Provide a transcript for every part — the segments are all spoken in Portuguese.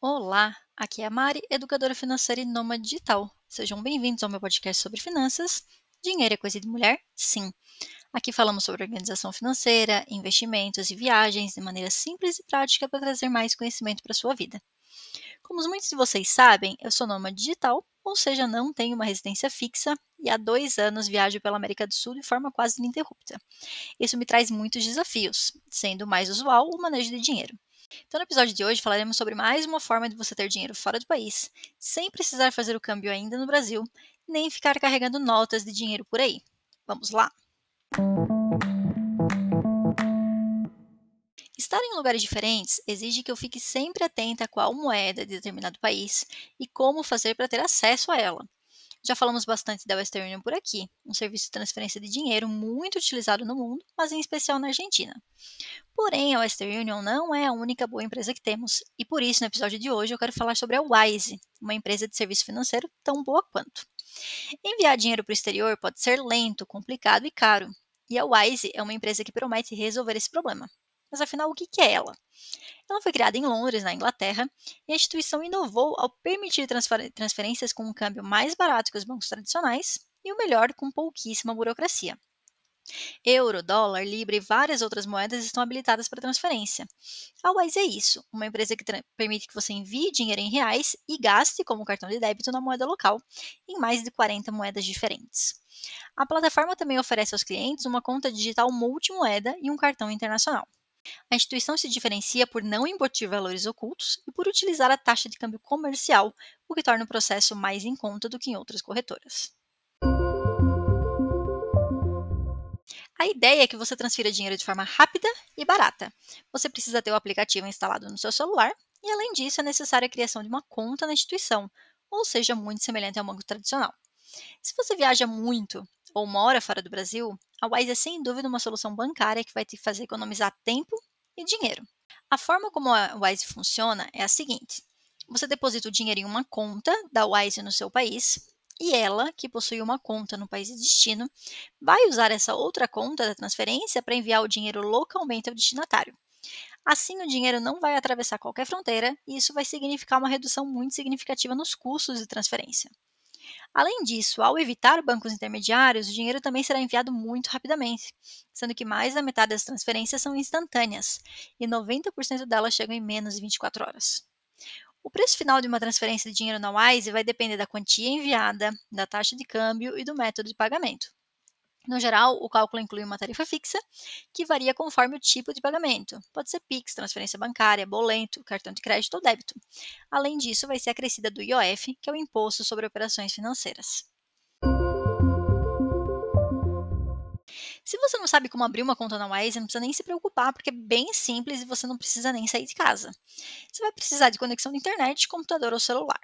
Olá, aqui é a Mari, educadora financeira e nômade digital. Sejam bem-vindos ao meu podcast sobre finanças. Dinheiro é coisa de mulher? Sim. Aqui falamos sobre organização financeira, investimentos e viagens de maneira simples e prática para trazer mais conhecimento para a sua vida. Como muitos de vocês sabem, eu sou nômade digital, ou seja, não tenho uma residência fixa e há dois anos viajo pela América do Sul de forma quase ininterrupta. Isso me traz muitos desafios, sendo mais usual o manejo de dinheiro. Então, no episódio de hoje, falaremos sobre mais uma forma de você ter dinheiro fora do país, sem precisar fazer o câmbio ainda no Brasil, nem ficar carregando notas de dinheiro por aí. Vamos lá? Estar em lugares diferentes exige que eu fique sempre atenta a qual moeda de determinado país e como fazer para ter acesso a ela. Já falamos bastante da Western Union por aqui, um serviço de transferência de dinheiro muito utilizado no mundo, mas em especial na Argentina. Porém, a Western Union não é a única boa empresa que temos, e por isso, no episódio de hoje, eu quero falar sobre a Wise, uma empresa de serviço financeiro tão boa quanto. Enviar dinheiro para o exterior pode ser lento, complicado e caro, e a Wise é uma empresa que promete resolver esse problema. Mas afinal, o que é ela? Ela foi criada em Londres, na Inglaterra, e a instituição inovou ao permitir transferências com um câmbio mais barato que os bancos tradicionais e o melhor, com pouquíssima burocracia. Euro, dólar, libra e várias outras moedas estão habilitadas para transferência. A Wise é isso, uma empresa que permite que você envie dinheiro em reais e gaste como cartão de débito na moeda local, em mais de 40 moedas diferentes. A plataforma também oferece aos clientes uma conta digital multimoeda e um cartão internacional. A instituição se diferencia por não embutir valores ocultos e por utilizar a taxa de câmbio comercial, o que torna o processo mais em conta do que em outras corretoras. A ideia é que você transfira dinheiro de forma rápida e barata. Você precisa ter o aplicativo instalado no seu celular e, além disso, é necessária a criação de uma conta na instituição, ou seja, muito semelhante ao banco tradicional. Se você viaja muito ou mora fora do Brasil, a Wise é sem dúvida uma solução bancária que vai te fazer economizar tempo e dinheiro. A forma como a Wise funciona é a seguinte: você deposita o dinheiro em uma conta da Wise no seu país e ela, que possui uma conta no país de destino, vai usar essa outra conta da transferência para enviar o dinheiro localmente ao destinatário. Assim, o dinheiro não vai atravessar qualquer fronteira e isso vai significar uma redução muito significativa nos custos de transferência. Além disso, ao evitar bancos intermediários, o dinheiro também será enviado muito rapidamente, sendo que mais da metade das transferências são instantâneas e 90% delas chegam em menos de 24 horas. O preço final de uma transferência de dinheiro na Wise vai depender da quantia enviada, da taxa de câmbio e do método de pagamento. No geral, o cálculo inclui uma tarifa fixa, que varia conforme o tipo de pagamento. Pode ser PIX, transferência bancária, boleto, cartão de crédito ou débito. Além disso, vai ser acrescida do IOF, que é o Imposto sobre Operações Financeiras. Se você não sabe como abrir uma conta na Wise, não precisa nem se preocupar, porque é bem simples e você não precisa nem sair de casa. Você vai precisar de conexão de internet, computador ou celular.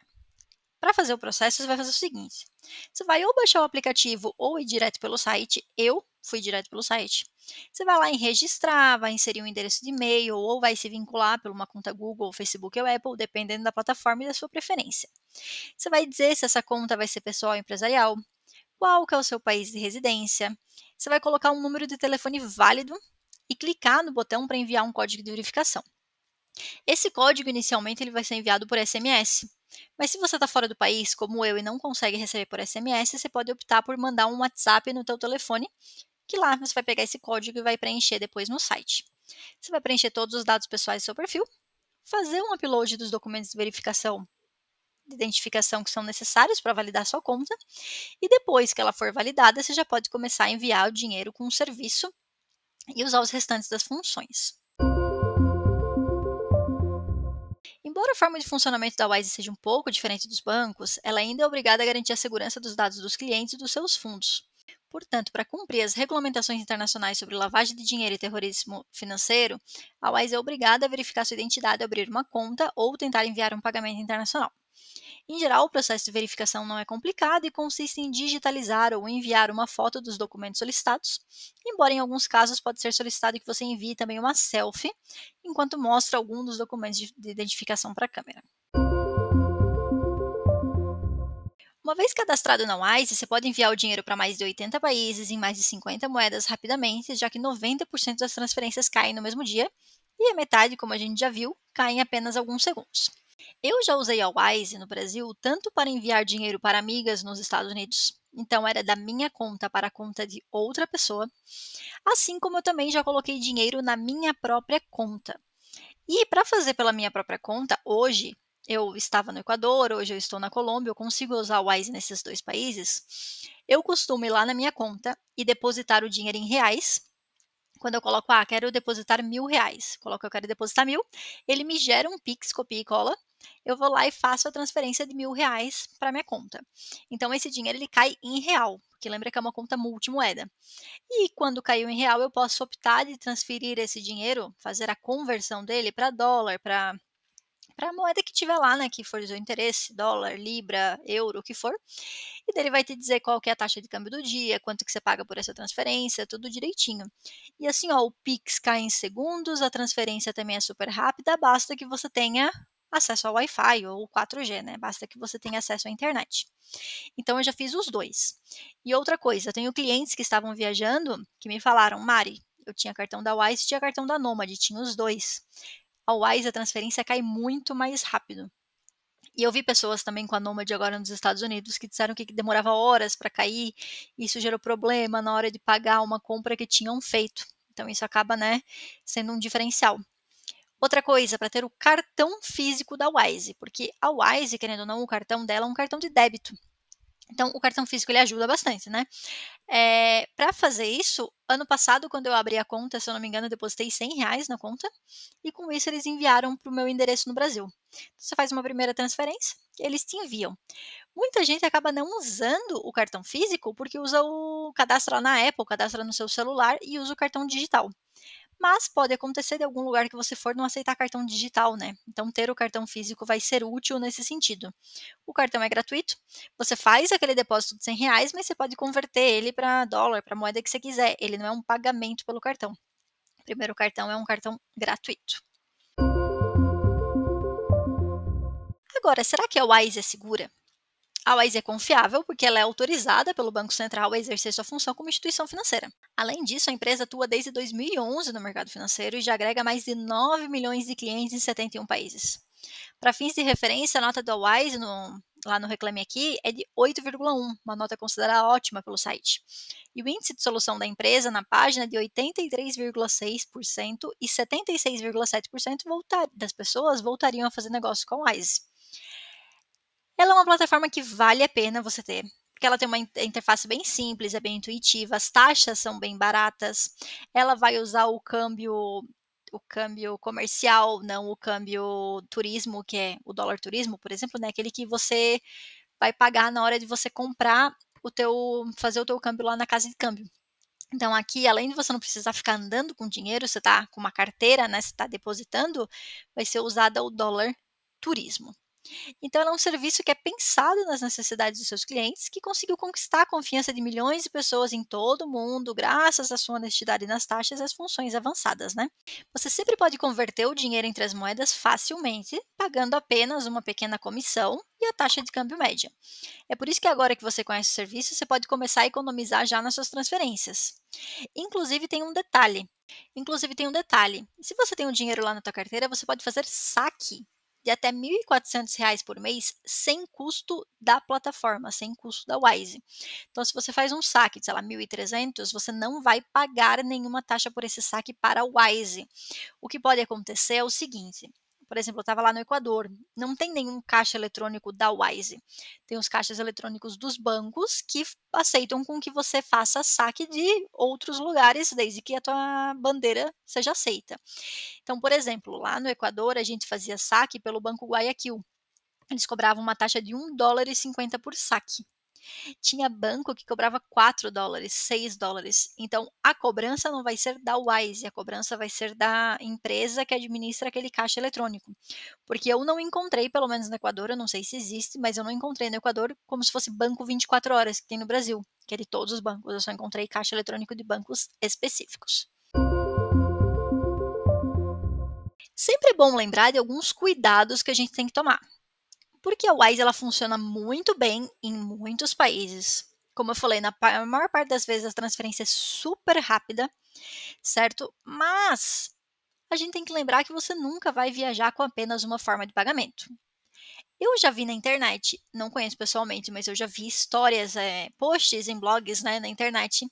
Para fazer o processo, você vai fazer o seguinte: você vai ou baixar o aplicativo ou ir direto pelo site. Eu fui direto pelo site. Você vai lá em registrar, vai inserir um endereço de e-mail ou vai se vincular por uma conta Google, Facebook ou Apple, dependendo da plataforma e da sua preferência. Você vai dizer se essa conta vai ser pessoal ou empresarial, qual que é o seu país de residência. Você vai colocar um número de telefone válido e clicar no botão para enviar um código de verificação. Esse código inicialmente ele vai ser enviado por SMS. Mas se você está fora do país, como eu, e não consegue receber por SMS, você pode optar por mandar um WhatsApp no teu telefone, que lá você vai pegar esse código e vai preencher depois no site. Você vai preencher todos os dados pessoais do seu perfil, fazer um upload dos documentos de verificação de identificação que são necessários para validar sua conta, e depois que ela for validada, você já pode começar a enviar o dinheiro com o serviço e usar os restantes das funções. Embora a forma de funcionamento da Wise seja um pouco diferente dos bancos, ela ainda é obrigada a garantir a segurança dos dados dos clientes e dos seus fundos. Portanto, para cumprir as regulamentações internacionais sobre lavagem de dinheiro e terrorismo financeiro, a Wise é obrigada a verificar sua identidade abrir uma conta ou tentar enviar um pagamento internacional. Em geral, o processo de verificação não é complicado e consiste em digitalizar ou enviar uma foto dos documentos solicitados, embora em alguns casos pode ser solicitado que você envie também uma selfie, enquanto mostra algum dos documentos de identificação para a câmera. Uma vez cadastrado na Wise, você pode enviar o dinheiro para mais de 80 países em mais de 50 moedas rapidamente, já que 90% das transferências caem no mesmo dia e a metade, como a gente já viu, cai em apenas alguns segundos. Eu já usei a Wise no Brasil tanto para enviar dinheiro para amigas nos Estados Unidos, então era da minha conta para a conta de outra pessoa, assim como eu também já coloquei dinheiro na minha própria conta. E para fazer pela minha própria conta, hoje eu estava no Equador, hoje eu estou na Colômbia, eu consigo usar o Wise nesses dois países. Eu costumo ir lá na minha conta e depositar o dinheiro em reais. Quando eu coloco, ah, quero depositar mil reais, coloco eu quero depositar mil, ele me gera um Pix, copia e cola. Eu vou lá e faço a transferência de mil reais para minha conta. Então esse dinheiro ele cai em real, porque lembra que é uma conta multimoeda. E quando caiu em real, eu posso optar de transferir esse dinheiro, fazer a conversão dele para dólar, para para a moeda que tiver lá, né, que for do seu interesse, dólar, libra, euro, o que for. E daí ele vai te dizer qual que é a taxa de câmbio do dia, quanto que você paga por essa transferência, tudo direitinho. E assim, ó, o Pix cai em segundos, a transferência também é super rápida, basta que você tenha acesso ao Wi-Fi ou 4G, né? Basta que você tenha acesso à internet. Então eu já fiz os dois. E outra coisa, eu tenho clientes que estavam viajando que me falaram, Mari, eu tinha cartão da Wise tinha cartão da Nomad, tinha os dois. A Wise a transferência cai muito mais rápido. E eu vi pessoas também com a Nomad agora nos Estados Unidos que disseram que demorava horas para cair, isso gerou problema na hora de pagar uma compra que tinham feito. Então isso acaba, né, sendo um diferencial. Outra coisa, para ter o cartão físico da Wise, porque a Wise, querendo ou não, o cartão dela é um cartão de débito. Então, o cartão físico ele ajuda bastante, né? É, para fazer isso, ano passado, quando eu abri a conta, se eu não me engano, eu depositei 100 reais na conta, e com isso eles enviaram para o meu endereço no Brasil. Então, você faz uma primeira transferência, eles te enviam. Muita gente acaba não usando o cartão físico porque usa o cadastro na Apple, cadastra no seu celular e usa o cartão digital mas pode acontecer de algum lugar que você for não aceitar cartão digital, né? Então, ter o cartão físico vai ser útil nesse sentido. O cartão é gratuito, você faz aquele depósito de 100 reais, mas você pode converter ele para dólar, para moeda que você quiser. Ele não é um pagamento pelo cartão. O primeiro cartão é um cartão gratuito. Agora, será que a Wise é segura? A Wise é confiável porque ela é autorizada pelo Banco Central a exercer sua função como instituição financeira. Além disso, a empresa atua desde 2011 no mercado financeiro e já agrega mais de 9 milhões de clientes em 71 países. Para fins de referência, a nota da Wise no, lá no Reclame Aqui é de 8,1, uma nota considerada ótima pelo site. E o índice de solução da empresa na página é de 83,6% e 76,7% das pessoas voltariam a fazer negócio com a Wise. Ela é uma plataforma que vale a pena você ter, porque ela tem uma interface bem simples, é bem intuitiva, as taxas são bem baratas, ela vai usar o câmbio o câmbio comercial, não o câmbio turismo, que é o dólar turismo, por exemplo, né, aquele que você vai pagar na hora de você comprar o teu fazer o teu câmbio lá na casa de câmbio. Então aqui, além de você não precisar ficar andando com dinheiro, você está com uma carteira, né, você está depositando, vai ser usada o dólar turismo. Então, ela é um serviço que é pensado nas necessidades dos seus clientes, que conseguiu conquistar a confiança de milhões de pessoas em todo o mundo, graças à sua honestidade nas taxas e às funções avançadas, né? Você sempre pode converter o dinheiro entre as moedas facilmente, pagando apenas uma pequena comissão e a taxa de câmbio média. É por isso que agora que você conhece o serviço, você pode começar a economizar já nas suas transferências. Inclusive tem um detalhe. Inclusive tem um detalhe. Se você tem um dinheiro lá na tua carteira, você pode fazer saque de até R$ 1.400 por mês sem custo da plataforma, sem custo da Wise. Então, se você faz um saque de, lá, 1.300, você não vai pagar nenhuma taxa por esse saque para a Wise. O que pode acontecer é o seguinte: por exemplo, eu estava lá no Equador, não tem nenhum caixa eletrônico da Wise. Tem os caixas eletrônicos dos bancos que aceitam com que você faça saque de outros lugares, desde que a tua bandeira seja aceita. Então, por exemplo, lá no Equador, a gente fazia saque pelo Banco Guayaquil. Eles cobravam uma taxa de 1 dólar e 50 por saque. Tinha banco que cobrava 4 dólares, 6 dólares. Então, a cobrança não vai ser da Wise, a cobrança vai ser da empresa que administra aquele caixa eletrônico. Porque eu não encontrei, pelo menos no Equador, eu não sei se existe, mas eu não encontrei no Equador como se fosse banco 24 horas que tem no Brasil, que é de todos os bancos. Eu só encontrei caixa eletrônico de bancos específicos. Sempre é bom lembrar de alguns cuidados que a gente tem que tomar porque a Wise ela funciona muito bem em muitos países. Como eu falei, na maior parte das vezes a transferência é super rápida, certo? Mas a gente tem que lembrar que você nunca vai viajar com apenas uma forma de pagamento. Eu já vi na internet, não conheço pessoalmente, mas eu já vi histórias, eh, posts em blogs, né, na internet,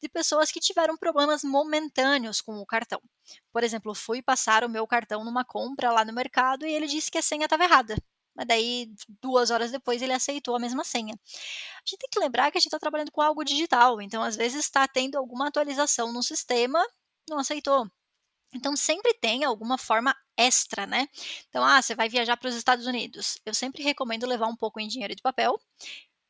de pessoas que tiveram problemas momentâneos com o cartão. Por exemplo, fui passar o meu cartão numa compra lá no mercado e ele disse que a senha estava errada. Mas daí, duas horas depois, ele aceitou a mesma senha. A gente tem que lembrar que a gente está trabalhando com algo digital, então às vezes está tendo alguma atualização no sistema, não aceitou. Então sempre tem alguma forma extra, né. Então, ah, você vai viajar para os Estados Unidos, eu sempre recomendo levar um pouco em dinheiro de papel,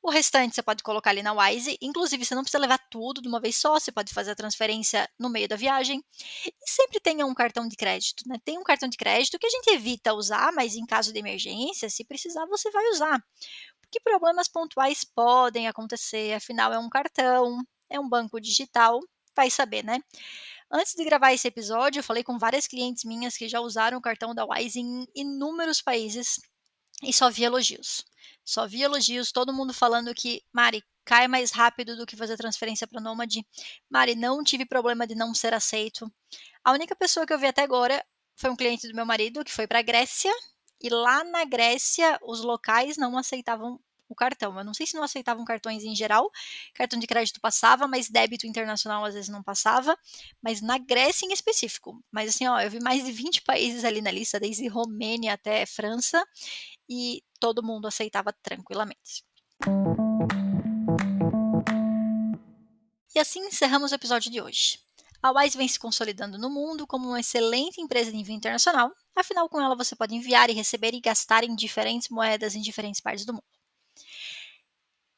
o restante você pode colocar ali na Wise, inclusive você não precisa levar tudo de uma vez só, você pode fazer a transferência no meio da viagem. E sempre tenha um cartão de crédito, né. Tem um cartão de crédito que a gente evita usar, mas em caso de emergência, se precisar, você vai usar. Porque problemas pontuais podem acontecer, afinal é um cartão, é um banco digital, vai saber, né. Antes de gravar esse episódio, eu falei com várias clientes minhas que já usaram o cartão da Wise em inúmeros países e só vi elogios. Só vi elogios, todo mundo falando que, Mari, cai mais rápido do que fazer transferência para Nomad. Mari, não tive problema de não ser aceito. A única pessoa que eu vi até agora foi um cliente do meu marido que foi para Grécia e lá na Grécia os locais não aceitavam o cartão. Eu não sei se não aceitavam cartões em geral, cartão de crédito passava, mas débito internacional às vezes não passava, mas na Grécia em específico. Mas assim, ó, eu vi mais de 20 países ali na lista, desde Romênia até França, e todo mundo aceitava tranquilamente. E assim encerramos o episódio de hoje. A Wise vem se consolidando no mundo como uma excelente empresa de envio internacional, afinal, com ela você pode enviar e receber e gastar em diferentes moedas em diferentes partes do mundo.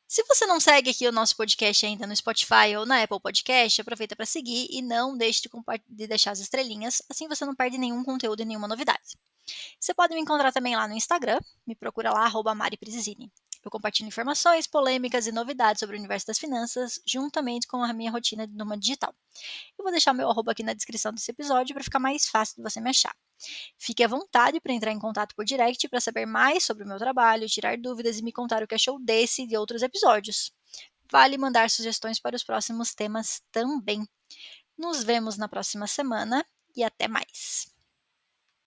Se você não segue aqui o nosso podcast ainda no Spotify ou na Apple Podcast, aproveita para seguir e não deixe de, de, deixar as estrelinhas, assim você não perde nenhum conteúdo e nenhuma novidade. Você pode me encontrar também lá no Instagram, me procura lá, arroba Eu compartilho informações, polêmicas e novidades sobre o universo das finanças, juntamente com a minha rotina de numa digital. Eu vou deixar meu arroba aqui na descrição desse episódio para ficar mais fácil de você me achar. Fique à vontade para entrar em contato por direct para saber mais sobre o meu trabalho, tirar dúvidas e me contar o que achou desse e de outros episódios. Vale mandar sugestões para os próximos temas também. Nos vemos na próxima semana e até mais.